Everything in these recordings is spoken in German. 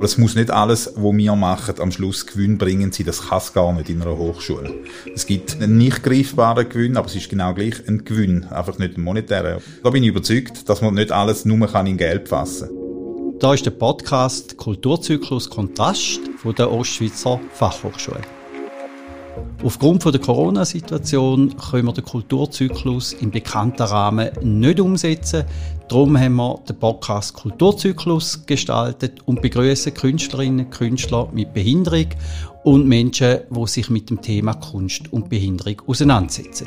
Aber es muss nicht alles, was wir machen, am Schluss gewinnbringend sein. Das kann es gar nicht in einer Hochschule. Es gibt einen nicht greifbaren Gewinn, aber es ist genau gleich ein Gewinn, einfach nicht ein monetärer. Da bin ich überzeugt, dass man nicht alles nur in Geld fassen kann. Da ist der Podcast Kulturzyklus Kontrast von der Ostschweizer Fachhochschule. Aufgrund der Corona-Situation können wir den Kulturzyklus im bekannten Rahmen nicht umsetzen. Darum haben wir den Podcast Kulturzyklus gestaltet und begrüßen Künstlerinnen und Künstler mit Behinderung und Menschen, die sich mit dem Thema Kunst und Behinderung auseinandersetzen.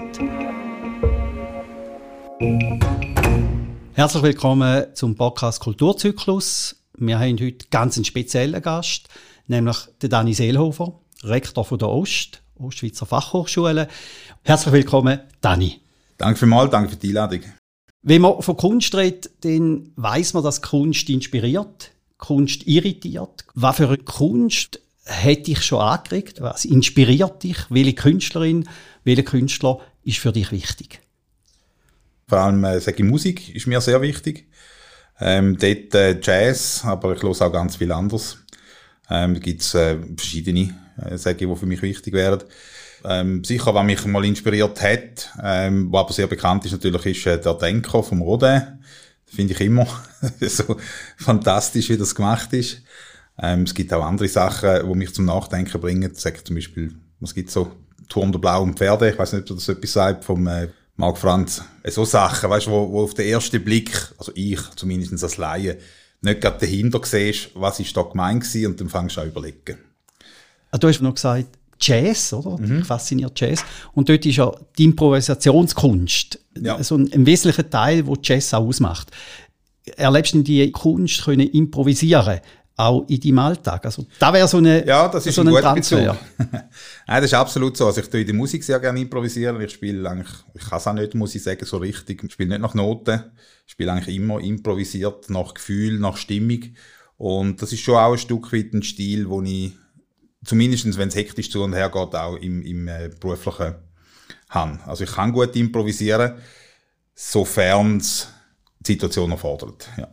Herzlich willkommen zum Podcast Kulturzyklus. Wir haben heute ganz einen speziellen Gast, nämlich den Dani Seelhofer, Rektor von der Ost Ostschweizer Fachhochschule. Herzlich willkommen, Dani. Danke vielmals, danke für die Einladung. Wenn man von Kunst redet, dann weiß man, dass Kunst inspiriert, Kunst irritiert. Was für eine Kunst hat dich schon angeregt? Was inspiriert dich? Welche Künstlerin, welcher Künstler ist für dich wichtig? Vor allem, äh, sage ich, Musik ist mir sehr wichtig. Ähm, dort äh, Jazz, aber ich höre auch ganz viel anderes. Ähm, da gibt's äh, verschiedene äh, sage ich, die für mich wichtig wären. Ähm, sicher, was mich mal inspiriert hat, ähm, was aber sehr bekannt ist natürlich, ist äh, der Denker vom Rodin. Finde ich immer so fantastisch, wie das gemacht ist. Ähm, es gibt auch andere Sachen, die mich zum Nachdenken bringen. Sag zum Beispiel, was gibt so Turm der blauen Pferde, ich weiß nicht, ob das etwas sagt, vom äh, Marc Franz. Äh, so Sachen, weißt du, wo, wo auf den ersten Blick, also ich zumindest als Laie, nicht gerade dahinter siehst, was ist da gemeint gewesen, und dann fängst du an überlegen. Ah, du hast noch gesagt, Jazz, oder? Mhm. Fasziniert Jazz. Und dort ist ja die Improvisationskunst ja. so ein, ein wesentlicher Teil, wo Jazz auch ausmacht. Erlebst du die Kunst können improvisieren? auch in deinem Alltag? Also, da wäre so eine Ja, das ist so ein, ein Bezug. Nein, das ist absolut so. Also, ich tue in der Musik sehr gerne improvisieren. Ich spiele eigentlich, ich kann es auch nicht, muss ich sagen, so richtig. Ich spiele nicht nach Noten. Ich spiele eigentlich immer improvisiert, nach Gefühl, nach Stimmung. Und das ist schon auch ein Stück weit ein Stil, wo ich zumindest wenn es hektisch zu und her geht, auch im, im äh, beruflichen haben. Also ich kann gut improvisieren, sofern es die Situation erfordert. Ja.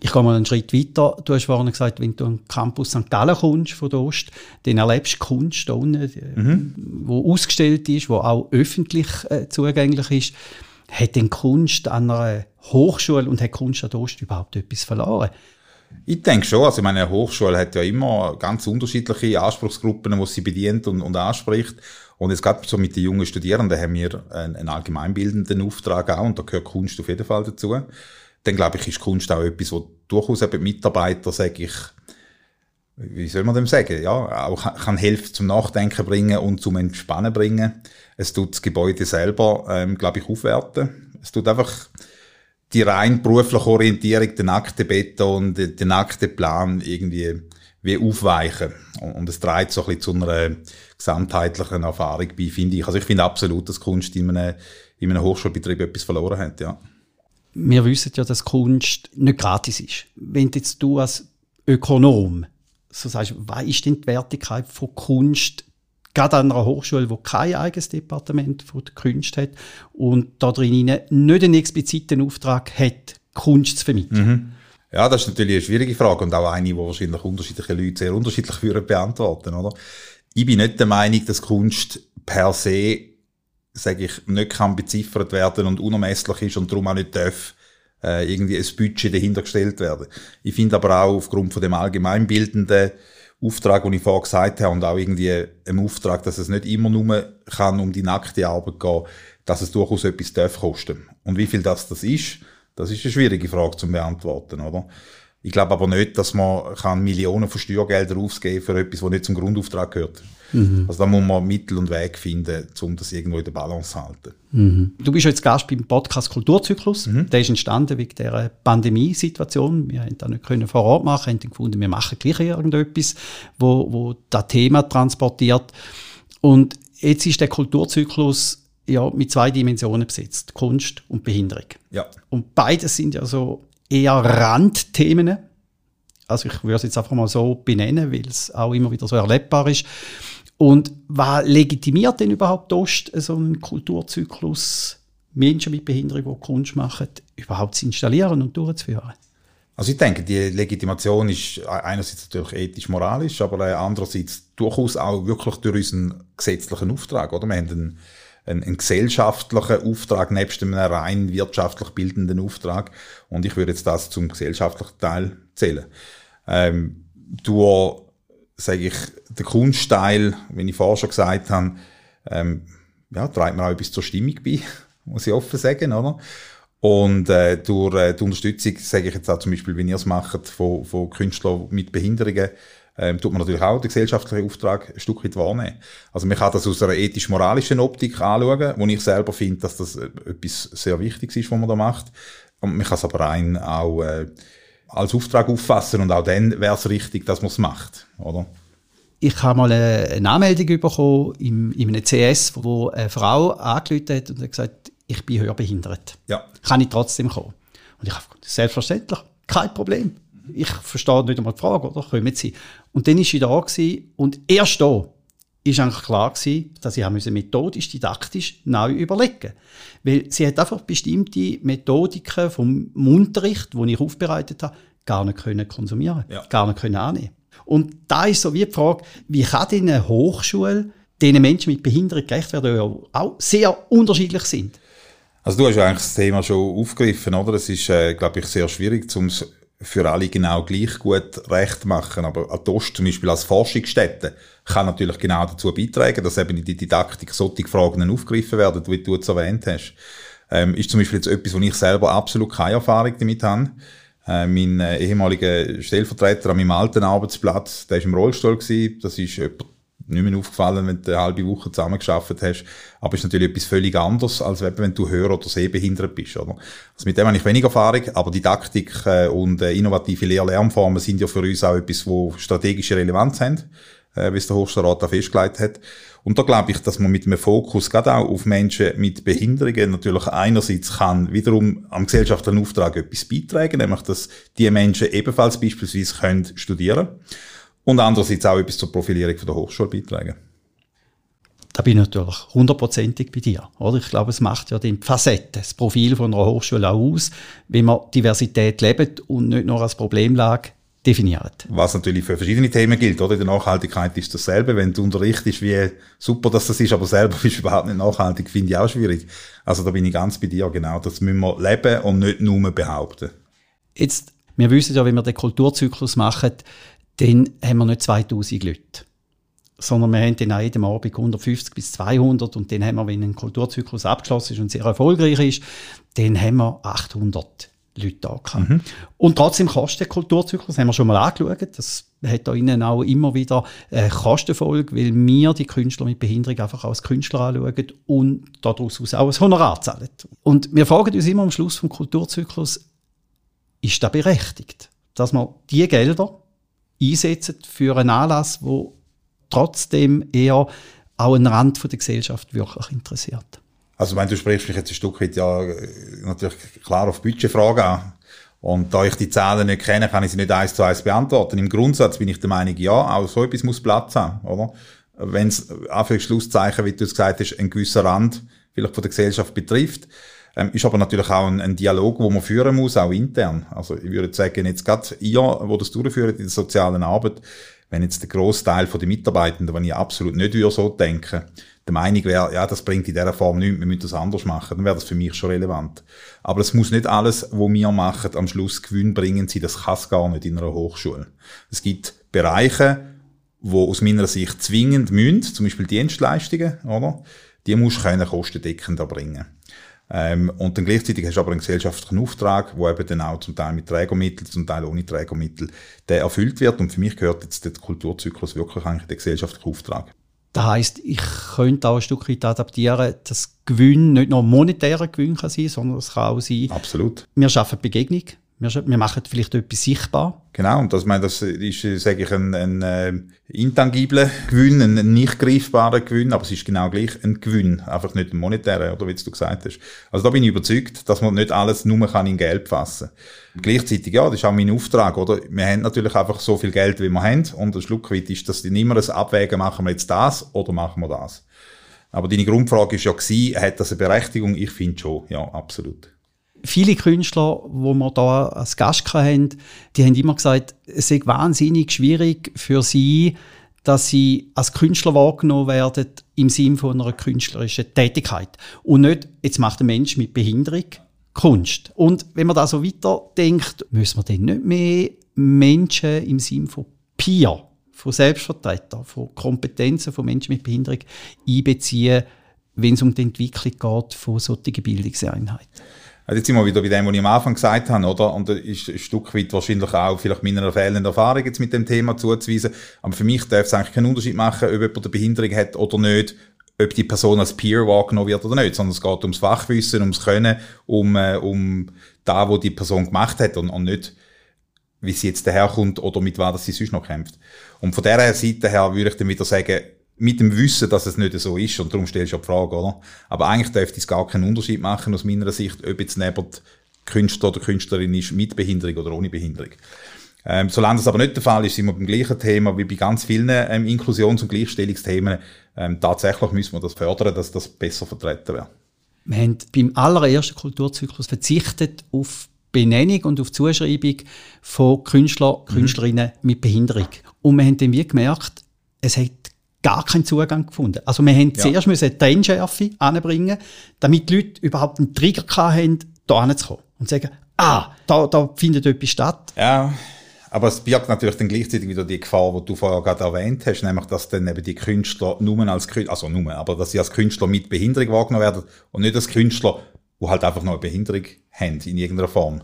Ich gehe mal einen Schritt weiter. Du hast vorhin gesagt, wenn du am Campus St. Gallen kommst von der Ost, dann erlebst du Kunst da unten, mhm. wo ausgestellt ist, wo auch öffentlich äh, zugänglich ist. Hat denn Kunst an einer Hochschule und hat Kunst an der Ost überhaupt etwas verloren? Ich denke schon. Also meine Hochschule hat ja immer ganz unterschiedliche Anspruchsgruppen, die sie bedient und, und anspricht. Und jetzt gerade so mit den jungen Studierenden haben wir einen, einen allgemeinbildenden Auftrag auch und da gehört Kunst auf jeden Fall dazu. Dann glaube ich, ist Kunst auch etwas, wo durchaus eben Mitarbeiter, sage ich, wie soll man dem sagen, ja, auch kann helfen zum Nachdenken bringen und zum Entspannen bringen. Es tut das Gebäude selber, ähm, glaube ich, aufwerten. Es tut einfach die rein berufliche Orientierung, den nackten Beton, den, den nackten Plan irgendwie wie aufweichen. Und es trägt so ein bisschen zu einer gesamtheitlichen Erfahrung bei, finde ich. Also ich finde absolut, dass Kunst in einem, in einem Hochschulbetrieb etwas verloren hat, ja. Wir wissen ja, dass Kunst nicht gratis ist. Wenn jetzt du als Ökonom so sagst, was ist denn die Wertigkeit von Kunst gerade an einer Hochschule, wo kein eigenes Departement von der Kunst hat und da drin nicht einen expliziten Auftrag hat, Kunst zu vermitteln. Mhm. Ja, das ist natürlich eine schwierige Frage und auch eine, die wahrscheinlich unterschiedliche Leute sehr unterschiedlich würden beantworten, oder? Ich bin nicht der Meinung, dass Kunst per se, sage ich, nicht kann beziffert werden und unermesslich ist und darum auch nicht darf, äh, irgendwie ein Budget dahinter gestellt werden. Ich finde aber auch aufgrund von dem allgemeinbildenden Auftrag, den ich vorher gesagt habe, und auch irgendwie im Auftrag, dass es nicht immer nur kann um die nackte Arbeit gehen, dass es durchaus etwas darf kosten. Und wie viel das das ist, das ist eine schwierige Frage zu beantworten, oder? Ich glaube aber nicht, dass man kann Millionen von Steuergeldern ausgeben für etwas, was nicht zum Grundauftrag gehört. Mhm. Also da muss man Mittel und Weg finden, um das irgendwo in der Balance zu halten. Mhm. Du bist jetzt Gast beim Podcast Kulturzyklus. Mhm. Der ist entstanden wegen der Pandemiesituation. Wir haben da nicht können vor Ort machen, haben gefunden, wir machen gleich irgendetwas, wo, wo das Thema transportiert. Und jetzt ist der Kulturzyklus ja mit zwei Dimensionen besetzt: Kunst und Behinderung. Ja. Und beides sind ja so eher Randthemen. Also ich würde es jetzt einfach mal so benennen, weil es auch immer wieder so erlebbar ist. Und was legitimiert denn überhaupt Ost so einen Kulturzyklus, Menschen mit Behinderung, die Kunst machen, überhaupt zu installieren und durchzuführen? Also ich denke, die Legitimation ist einerseits natürlich ethisch-moralisch, aber andererseits durchaus auch wirklich durch unseren gesetzlichen Auftrag. Oder? Wir haben einen, einen, einen gesellschaftlichen Auftrag nebst einem rein wirtschaftlich bildenden Auftrag. Und ich würde jetzt das zum gesellschaftlichen Teil zählen. Ähm, durch, sage ich, den Kunstteil, wie ich vorher schon gesagt habe, ähm, ja, trägt mir auch etwas zur Stimmung bei, muss ich offen sagen, oder? Und äh, durch äh, die Unterstützung, sage ich jetzt auch zum Beispiel, wie ihr es macht, von, von Künstlern mit Behinderungen, ähm, tut man natürlich auch den gesellschaftlichen Auftrag ein Stück weit wahrnehmen. Also man kann das aus einer ethisch-moralischen Optik anschauen, wo ich selber finde, dass das äh, etwas sehr Wichtiges ist, was man da macht. Und man kann es aber rein auch äh, als Auftrag auffassen und auch dann wäre es richtig, dass man es macht, oder? Ich habe mal eine Anmeldung bekommen in, in einem CS, wo eine Frau angerufen hat und hat gesagt, ich bin hörbehindert. Ja. Kann ich trotzdem kommen? Und ich habe selbstverständlich, kein Problem. Ich verstehe nicht einmal die Frage, oder? Kommen Sie. Und dann war sie da gewesen, und erst da war eigentlich klar gewesen, dass ich methodisch, didaktisch neu überlegen Weil sie hat einfach bestimmte Methodiken vom Unterricht, die ich aufbereitet habe, gar nicht können konsumieren, ja. gar nicht können annehmen. Und da ist so wie die Frage, wie kann denn eine Hochschule diesen Menschen mit Behinderung gerecht werden, die auch sehr unterschiedlich sind? Also du hast eigentlich das Thema schon aufgegriffen, oder? Es ist, äh, glaube ich, sehr schwierig, um es für alle genau gleich gut recht machen. Aber Atost zum Beispiel als Forschungsstätte kann natürlich genau dazu beitragen, dass eben in die Didaktik solche Fragen aufgegriffen werden, wie du es erwähnt hast. Ähm, ist zum Beispiel jetzt etwas, wo ich selber absolut keine Erfahrung damit habe. Äh, mein äh, ehemaliger Stellvertreter an meinem alten Arbeitsplatz, der war im Rollstuhl. Das ist etwa nicht mehr aufgefallen, wenn du eine halbe Woche zusammengearbeitet hast. Aber es ist natürlich etwas völlig anderes, als wenn du hör- oder sehbehindert bist. Oder? Also mit dem habe ich wenig Erfahrung, aber Didaktik äh, und äh, innovative Lehr-Lernformen sind ja für uns auch etwas, wo strategische Relevanz haben, äh, wie es der Hochschulrat da festgelegt hat. Und da glaube ich, dass man mit einem Fokus gerade auch auf Menschen mit Behinderungen natürlich einerseits kann wiederum am gesellschaftlichen Auftrag etwas beitragen, nämlich dass die Menschen ebenfalls beispielsweise können studieren und andererseits auch etwas zur Profilierung von der Hochschule beitragen. Da bin ich natürlich hundertprozentig bei dir. Oder? Ich glaube, es macht ja die Facette, das Profil von einer Hochschule auch aus, wenn man Diversität lebt und nicht nur als Problemlage definiert. Was natürlich für verschiedene Themen gilt, oder? In der Nachhaltigkeit ist dasselbe. Wenn du unterrichtest, wie super dass das ist, aber selber bist du überhaupt nicht nachhaltig, finde ich auch schwierig. Also da bin ich ganz bei dir, genau. Das müssen wir leben und nicht nur behaupten. Jetzt, wir wissen ja, wenn wir den Kulturzyklus machen, dann haben wir nicht 2000 Leute. Sondern wir haben dann an jedem Abend 150 bis 200 und dann haben wir, wenn ein Kulturzyklus abgeschlossen ist und sehr erfolgreich ist, dann haben wir 800 Leute da gehabt. Mhm. Und trotzdem kostet der Kulturzyklus, haben wir schon mal angeschaut, das hat da innen auch immer wieder eine Kostenfolge, weil wir die Künstler mit Behinderung einfach als Künstler anschauen und daraus auch ein Honorar zahlen. Und wir fragen uns immer am Schluss vom Kulturzyklus, ist das berechtigt, dass man die Gelder einsetzen für einen Anlass, wo trotzdem eher auch einen Rand der Gesellschaft wirklich interessiert? Also, wenn du sprichst mich jetzt ein Stück weit ja natürlich klar auf Budgetfragen an. Und da ich die Zahlen nicht kenne, kann ich sie nicht eins zu eins beantworten. Im Grundsatz bin ich der Meinung, ja, auch so etwas muss Platz haben, oder? Wenn es Schlusszeichen, wie du es gesagt hast, ein gewisser Rand vielleicht von der Gesellschaft betrifft, ähm, ist aber natürlich auch ein, ein, Dialog, wo man führen muss, auch intern. Also ich würde sagen, jetzt gerade ihr, wo das durchführt in der sozialen Arbeit, wenn jetzt der Großteil der Mitarbeitenden, wenn ich absolut nicht würde so denken, der Meinung wäre, ja, das bringt in dieser Form nichts, wir müssen das anders machen, dann wäre das für mich schon relevant. Aber es muss nicht alles, was wir machen, am Schluss Gewinn bringen sein, das kann es gar nicht in einer Hochschule. Es gibt Bereiche, wo aus meiner Sicht zwingend müssen, zum Beispiel Dienstleistungen, oder? Die musst du kostendeckend erbringen. Ähm, und dann gleichzeitig hast du aber einen gesellschaftlichen Auftrag, wo eben dann auch zum Teil mit Trägermitteln, zum Teil ohne Trägermittel, der erfüllt wird. Und für mich gehört jetzt der Kulturzyklus wirklich eigentlich der gesellschaftliche Auftrag. Das heisst, ich könnte auch ein Stück weit adaptieren, dass Gewinn nicht nur monetärer Gewinn kann sein, sondern es kann auch sein. Absolut. Wir schaffen Begegnung. Wir, wir machen vielleicht etwas sichtbar. Genau, und das, das ist, sage ich, ein, ein äh, intangibler Gewinn, ein nicht greifbarer Gewinn, aber es ist genau gleich ein Gewinn, einfach nicht ein monetärer, oder wie du gesagt hast. Also da bin ich überzeugt, dass man nicht alles nur kann in Geld fassen kann. Gleichzeitig, ja, das ist auch mein Auftrag, oder? Wir haben natürlich einfach so viel Geld, wie wir haben, und ein Schluck weit ist das nicht immer ein Abwägen, machen wir jetzt das oder machen wir das. Aber deine Grundfrage ist ja gewesen, hat das eine Berechtigung? Ich finde schon, ja, absolut. Viele Künstler, wo wir da als Gast hatten, die haben immer gesagt, es ist wahnsinnig schwierig für sie, dass sie als Künstler wahrgenommen werden im Sinne von einer künstlerischen Tätigkeit. Und nicht, jetzt macht ein Mensch mit Behinderung Kunst. Und wenn man da so weiterdenkt, müssen wir dann nicht mehr Menschen im Sinne von Peer, von Selbstvertretern, von Kompetenzen von Menschen mit Behinderung einbeziehen, wenn es um die Entwicklung geht von solchen Bildungseinheiten. Also jetzt sind wir wieder bei dem, was ich am Anfang gesagt habe, oder? Und das ist ein Stück weit wahrscheinlich auch vielleicht meiner fehlenden Erfahrung jetzt mit dem Thema zuzuweisen. Aber für mich darf es eigentlich keinen Unterschied machen, ob jemand eine Behinderung hat oder nicht, ob die Person als Peer wahrgenommen wird oder nicht, sondern es geht ums Fachwissen, ums Können, um, äh, um da, wo die Person gemacht hat und, und nicht, wie sie jetzt daherkommt oder mit was sie sonst noch kämpft. Und von dieser Seite her würde ich dann wieder sagen, mit dem Wissen, dass es nicht so ist, und darum stellst du ja die Frage, oder? Aber eigentlich dürfte es gar keinen Unterschied machen, aus meiner Sicht, ob jetzt neben Künstler oder Künstlerin ist, mit Behinderung oder ohne Behinderung. Ähm, solange das aber nicht der Fall ist, sind wir beim gleichen Thema wie bei ganz vielen ähm, Inklusions- und Gleichstellungsthemen. Ähm, tatsächlich müssen wir das fördern, dass das besser vertreten wird. Wir haben beim allerersten Kulturzyklus verzichtet auf Benennung und auf Zuschreibung von Künstler, mhm. Künstlerinnen mhm. mit Behinderung. Und wir haben dann wie gemerkt, es hat gar keinen Zugang gefunden. Also wir haben ja. zuerst müssen Trennschärfe anbringen, damit die Leute überhaupt einen Trigger haben, da hinzukommen und sagen, ah, da, da findet etwas statt. Ja, aber es birgt natürlich dann gleichzeitig wieder die Gefahr, die du vorher gerade erwähnt hast, nämlich, dass dann eben die Künstler nur als Künstler, also nur, aber dass sie als Künstler mit Behinderung wahrgenommen werden und nicht als Künstler, die halt einfach noch eine Behinderung haben in irgendeiner Form.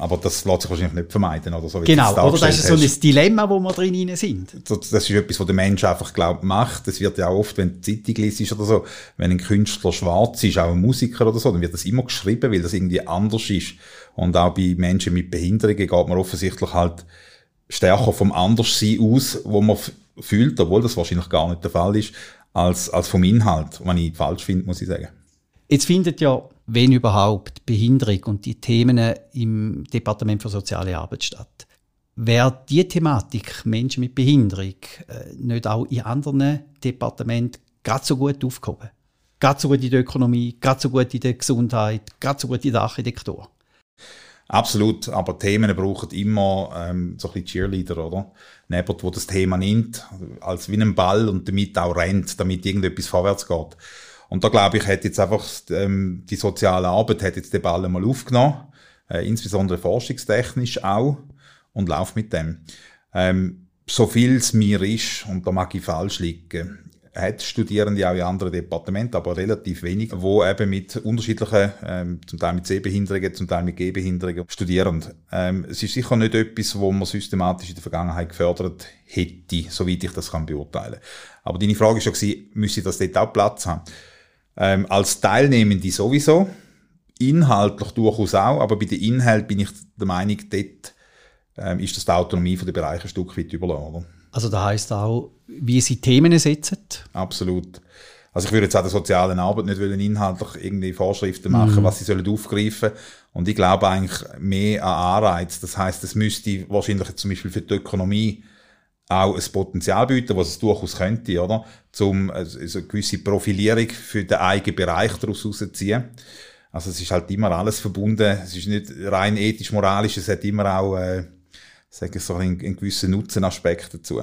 Aber das lässt sich wahrscheinlich nicht vermeiden, oder so. Genau, oder das ist so ein Dilemma, wo wir drin sind. Das, ist etwas, was der Mensch einfach, glaubt, macht. Das wird ja auch oft, wenn die Zeitung liest oder so, wenn ein Künstler schwarz ist, auch ein Musiker oder so, dann wird das immer geschrieben, weil das irgendwie anders ist. Und auch bei Menschen mit Behinderungen geht man offensichtlich halt stärker vom Anderssein aus, wo man fühlt, obwohl das wahrscheinlich gar nicht der Fall ist, als, als vom Inhalt, was ich falsch finde, muss ich sagen. Jetzt findet ja wenn überhaupt, Behinderung und die Themen im Departement für soziale Arbeit statt. Wäre die Thematik Menschen mit Behinderung äh, nicht auch in anderen Departementen gerade so gut aufgehoben? Gerade so gut in der Ökonomie, gerade so gut in der Gesundheit, gerade so gut in der Architektur? Absolut, aber Themen brauchen immer ähm, so ein bisschen Cheerleader, oder? Jemand, der das Thema nimmt, als wie ein Ball und damit auch rennt, damit irgendetwas vorwärts geht. Und da glaube ich, hat jetzt einfach ähm, die soziale Arbeit hat jetzt den Ball mal aufgenommen, äh, insbesondere forschungstechnisch auch, und läuft mit dem. Ähm, so viel es mir ist, und da mag ich falsch liegen, hat Studierende auch in anderen Departementen, aber relativ wenig, wo eben mit unterschiedlichen, ähm, zum Teil mit Sehbehinderungen, zum Teil mit Gehbehinderungen studieren. Ähm, es ist sicher nicht etwas, wo man systematisch in der Vergangenheit gefördert hätte, soweit ich das kann beurteilen. Aber deine Frage war schon, müsse das dort auch Platz haben? Ähm, als Teilnehmende sowieso, inhaltlich durchaus auch, aber bei den Inhalten bin ich der Meinung, dort ähm, ist das die Autonomie von den Bereichen ein Stück weit überlassen. Also das heisst auch, wie sie Themen setzen? Absolut. Also ich würde jetzt auch der sozialen Arbeit nicht wollen, inhaltlich irgendwie Vorschriften machen, mhm. was sie sollen aufgreifen. Und ich glaube eigentlich mehr an Anreiz. Das heißt, es müsste wahrscheinlich zum Beispiel für die Ökonomie auch ein Potenzial bieten, was es durchaus könnte, oder? Zum also eine gewisse Profilierung für den eigenen Bereich daraus herauszuziehen. Also es ist halt immer alles verbunden. Es ist nicht rein ethisch-moralisch, es hat immer auch, äh, sage ich so, einen, einen gewissen Nutzenaspekt dazu.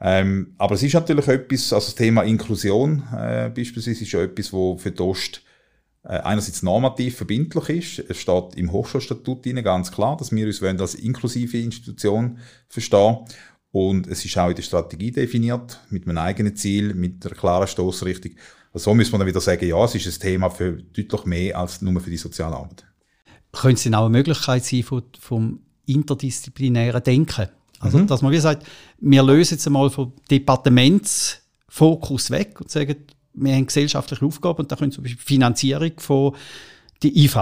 Ähm, aber es ist natürlich etwas, also das Thema Inklusion äh, beispielsweise ist ja etwas, wo für die Ost äh, einerseits normativ verbindlich ist. Es steht im Hochschulstatut ganz klar, dass wir uns als inklusive Institution verstehen und es ist auch in der Strategie definiert, mit einem eigenen Ziel, mit einer klaren Stoßrichtung. Also so muss man dann wieder sagen, ja, es ist ein Thema für deutlich mehr als nur für die soziale Arbeit. Könnte es denn auch eine Möglichkeit sein vom, vom interdisziplinären Denken? Also, mhm. dass man wie sagt, wir lösen jetzt einmal vom Departementsfokus weg und sagen, wir haben gesellschaftliche Aufgaben und da können zum Beispiel Finanzierung von der IV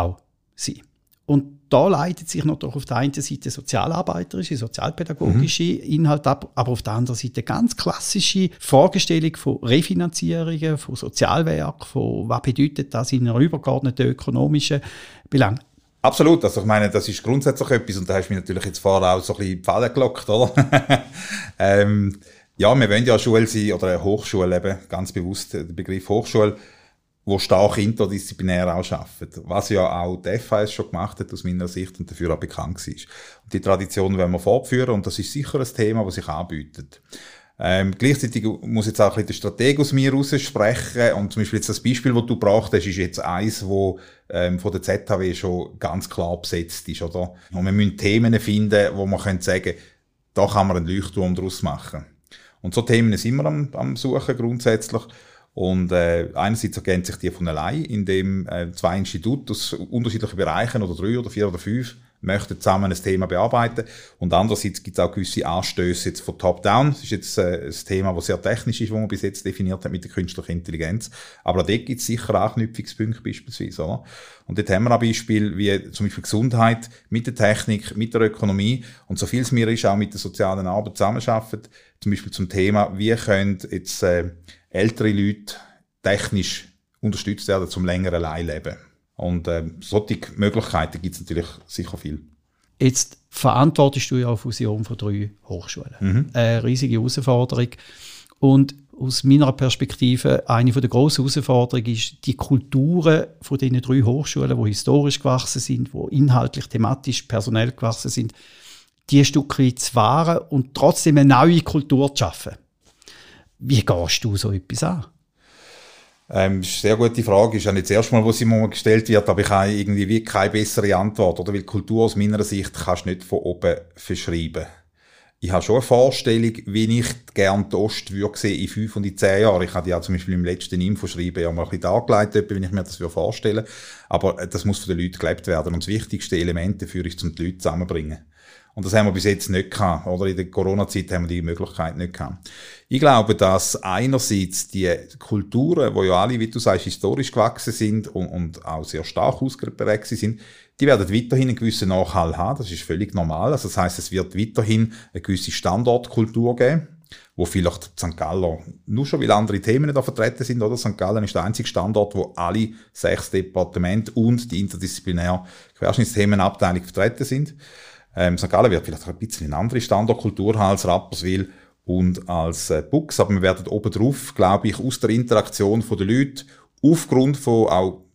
sein. Und da leitet sich natürlich auf der einen Seite sozialarbeiterische, sozialpädagogische mhm. Inhalte ab, aber auf der anderen Seite ganz klassische Vorgestellung von Refinanzierungen, von Sozialwerk, von was bedeutet das in einer übergeordneten ökonomischen Belang. Absolut, also ich meine, das ist grundsätzlich etwas und da hast du mich natürlich jetzt vorher auch so ein bisschen Falle gelockt, oder? ähm, ja, wir wollen ja eine Schule sein oder eine Hochschule eben, ganz bewusst der Begriff Hochschule wo stark interdisziplinär auch arbeiten. Was ja auch die FAS schon gemacht hat, aus meiner Sicht, und dafür auch bekannt war. Und die Tradition wollen wir fortführen, und das ist sicher ein Thema, das sich anbietet. Ähm, gleichzeitig muss jetzt auch ein bisschen der Strateg aus mir raussprechen. Und zum Beispiel jetzt das Beispiel, das du gebracht hast, ist jetzt eins, wo ähm, von der ZHW schon ganz klar besetzt ist, oder? Und wir müssen Themen finden, wo man können da kann man einen Leuchtturm daraus machen. Und so Themen sind wir am, am Suchen grundsätzlich. Und äh, einerseits ergänzen sich die von allein, indem äh, zwei Institute aus unterschiedlichen Bereichen oder drei oder vier oder fünf möchten zusammen ein Thema bearbeiten. Und andererseits gibt es auch gewisse Anstöße jetzt von Top-Down. Das ist jetzt äh, ein Thema, das sehr technisch ist, wo man bis jetzt definiert hat mit der künstlichen Intelligenz. Aber auch dort gibt es sicher Anknüpfungspunkte beispielsweise. Oder? Und dort haben wir ein Beispiel wie zum Beispiel Gesundheit mit der Technik, mit der Ökonomie und so viel es mir ist, auch mit der sozialen Arbeit zusammenarbeiten. Zum Beispiel zum Thema, wie können jetzt äh, ältere Leute technisch unterstützt werden, zum länger allein leben. Und äh, solche Möglichkeiten gibt es natürlich sicher viel. Jetzt verantwortest du ja eine Fusion von drei Hochschulen. Mhm. Eine riesige Herausforderung. Und aus meiner Perspektive eine der grossen Herausforderungen ist, die Kulturen von diesen drei Hochschulen, die historisch gewachsen sind, die inhaltlich, thematisch, personell gewachsen sind, die ein Stück weit zu wahren und trotzdem eine neue Kultur zu schaffen. Wie gehst du so etwas an? Ähm, sehr gute Frage. Ist ja nicht das erste Mal, wo sie mir gestellt wird, aber ich habe irgendwie wie keine bessere Antwort. Oder? Weil Kultur aus meiner Sicht kannst du nicht von oben verschreiben. Ich habe schon eine Vorstellung, wie ich gerne die Ost würde in fünf und in zehn Jahren. Ich habe ja zum Beispiel im letzten Infoschreiben ja mal ein bisschen dargelegt, wenn ich mir das vorstellen würde. Aber äh, das muss von den Leuten gelebt werden. Und das wichtigste Element dafür ist, um die Leute zusammenzubringen. Und das haben wir bis jetzt nicht gehabt. Oder in der Corona-Zeit haben wir die Möglichkeit nicht gehabt. Ich glaube, dass einerseits die Kulturen, wo ja alle, wie du sagst, historisch gewachsen sind und, und auch sehr stark ausgeprägt sind, die werden weiterhin einen gewissen Nachhall haben. Das ist völlig normal. Also das heißt, es wird weiterhin eine gewisse Standortkultur geben wo vielleicht St. Gallen, nur schon weil andere Themen da vertreten sind, oder? St. Gallen ist der einzige Standort, wo alle sechs Departemente und die interdisziplinäre Querschnittsthemenabteilung vertreten sind. Ähm, St. Gallen wird vielleicht ein bisschen eine andere Standortkultur haben als Rapperswil und als äh, Bux, aber wir werden oben drauf, glaube ich, aus der Interaktion von den Leuten, aufgrund von auch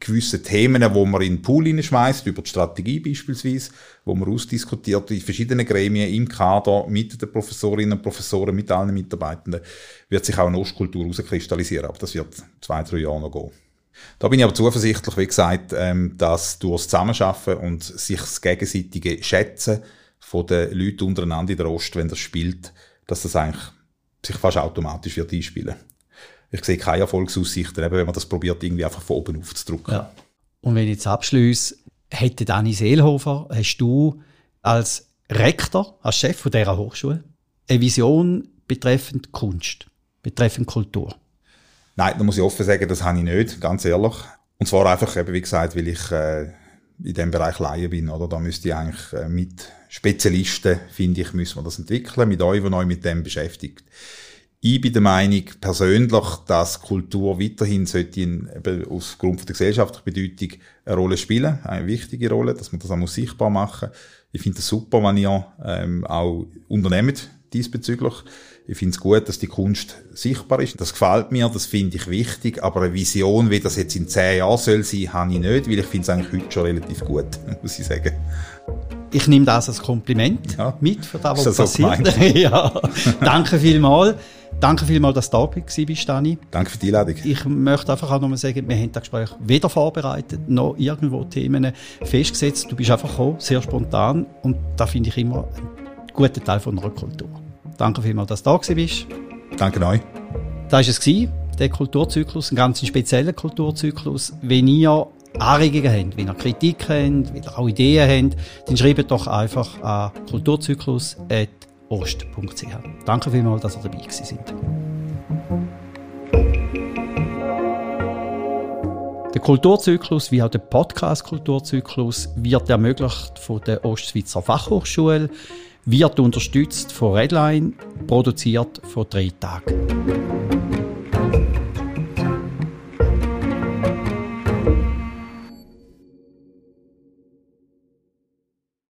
gewissen Themen, wo man in den Pool hineinschmeißt, über die Strategie beispielsweise, wo man ausdiskutiert in verschiedenen Gremien im Kader mit den Professorinnen und Professoren, mit allen Mitarbeitenden, wird sich auch eine Ostkultur herauskristallisieren. Aber das wird zwei, drei Jahre noch gehen. Da bin ich aber zuversichtlich, wie gesagt, ähm, dass durch das Zusammenarbeiten und sich das gegenseitige Schätzen von den Leuten untereinander in der Ost, wenn das spielt, dass das eigentlich sich fast automatisch wird einspielen. Ich sehe keine Erfolgsaussichten, eben wenn man das probiert, irgendwie einfach von oben aufzudrücken. Ja. Und wenn ich jetzt abschließe, hätte Dani Seelhofer, hast du als Rektor, als Chef dieser Hochschule, eine Vision betreffend Kunst, betreffend Kultur? Nein, da muss ich offen sagen, das habe ich nicht, ganz ehrlich. Und zwar einfach eben, wie gesagt, weil ich äh, in dem Bereich Laie bin, oder? Da müsste ich eigentlich äh, mit Spezialisten, finde ich, müssen wir das entwickeln, mit euch, die euch mit dem beschäftigt. Ich bin der Meinung persönlich, dass Kultur weiterhin sollte in, eben aufgrund der gesellschaftlichen Bedeutung eine Rolle spielen, eine wichtige Rolle, dass man das auch sichtbar machen muss. Ich finde es super, wenn ihr ähm, auch unternehmt diesbezüglich. Ich finde es gut, dass die Kunst sichtbar ist. Das gefällt mir, das finde ich wichtig. Aber eine Vision, wie das jetzt in zehn Jahren soll sein, habe ich nicht, weil ich finde es eigentlich heute schon relativ gut, muss ich sagen. Ich nehme das als Kompliment ja. mit für das, was das passiert. So ja. Danke vielmals. Danke vielmals, dass du da bist, Dani. Danke für die Einladung. Ich möchte einfach auch nochmal sagen, wir haben das Gespräch weder vorbereitet, noch irgendwo Themen festgesetzt. Du bist einfach gekommen, sehr spontan. Und da finde ich immer einen guten Teil von einer Kultur. Danke vielmals, dass du da bist. Danke euch. Das war es, der Kulturzyklus, ein ganz spezieller Kulturzyklus. Wenn ihr Anregungen habt, wenn ihr Kritik habt, wenn ihr auch Ideen habt, dann schreibt doch einfach an kulturzyklus.ost.ch. Danke vielmals, dass ihr dabei sind. Der Kulturzyklus, wie auch der Podcast-Kulturzyklus, wird ermöglicht von der Ostschweizer Fachhochschule wird unterstützt von Redline, produziert von drei Tagen.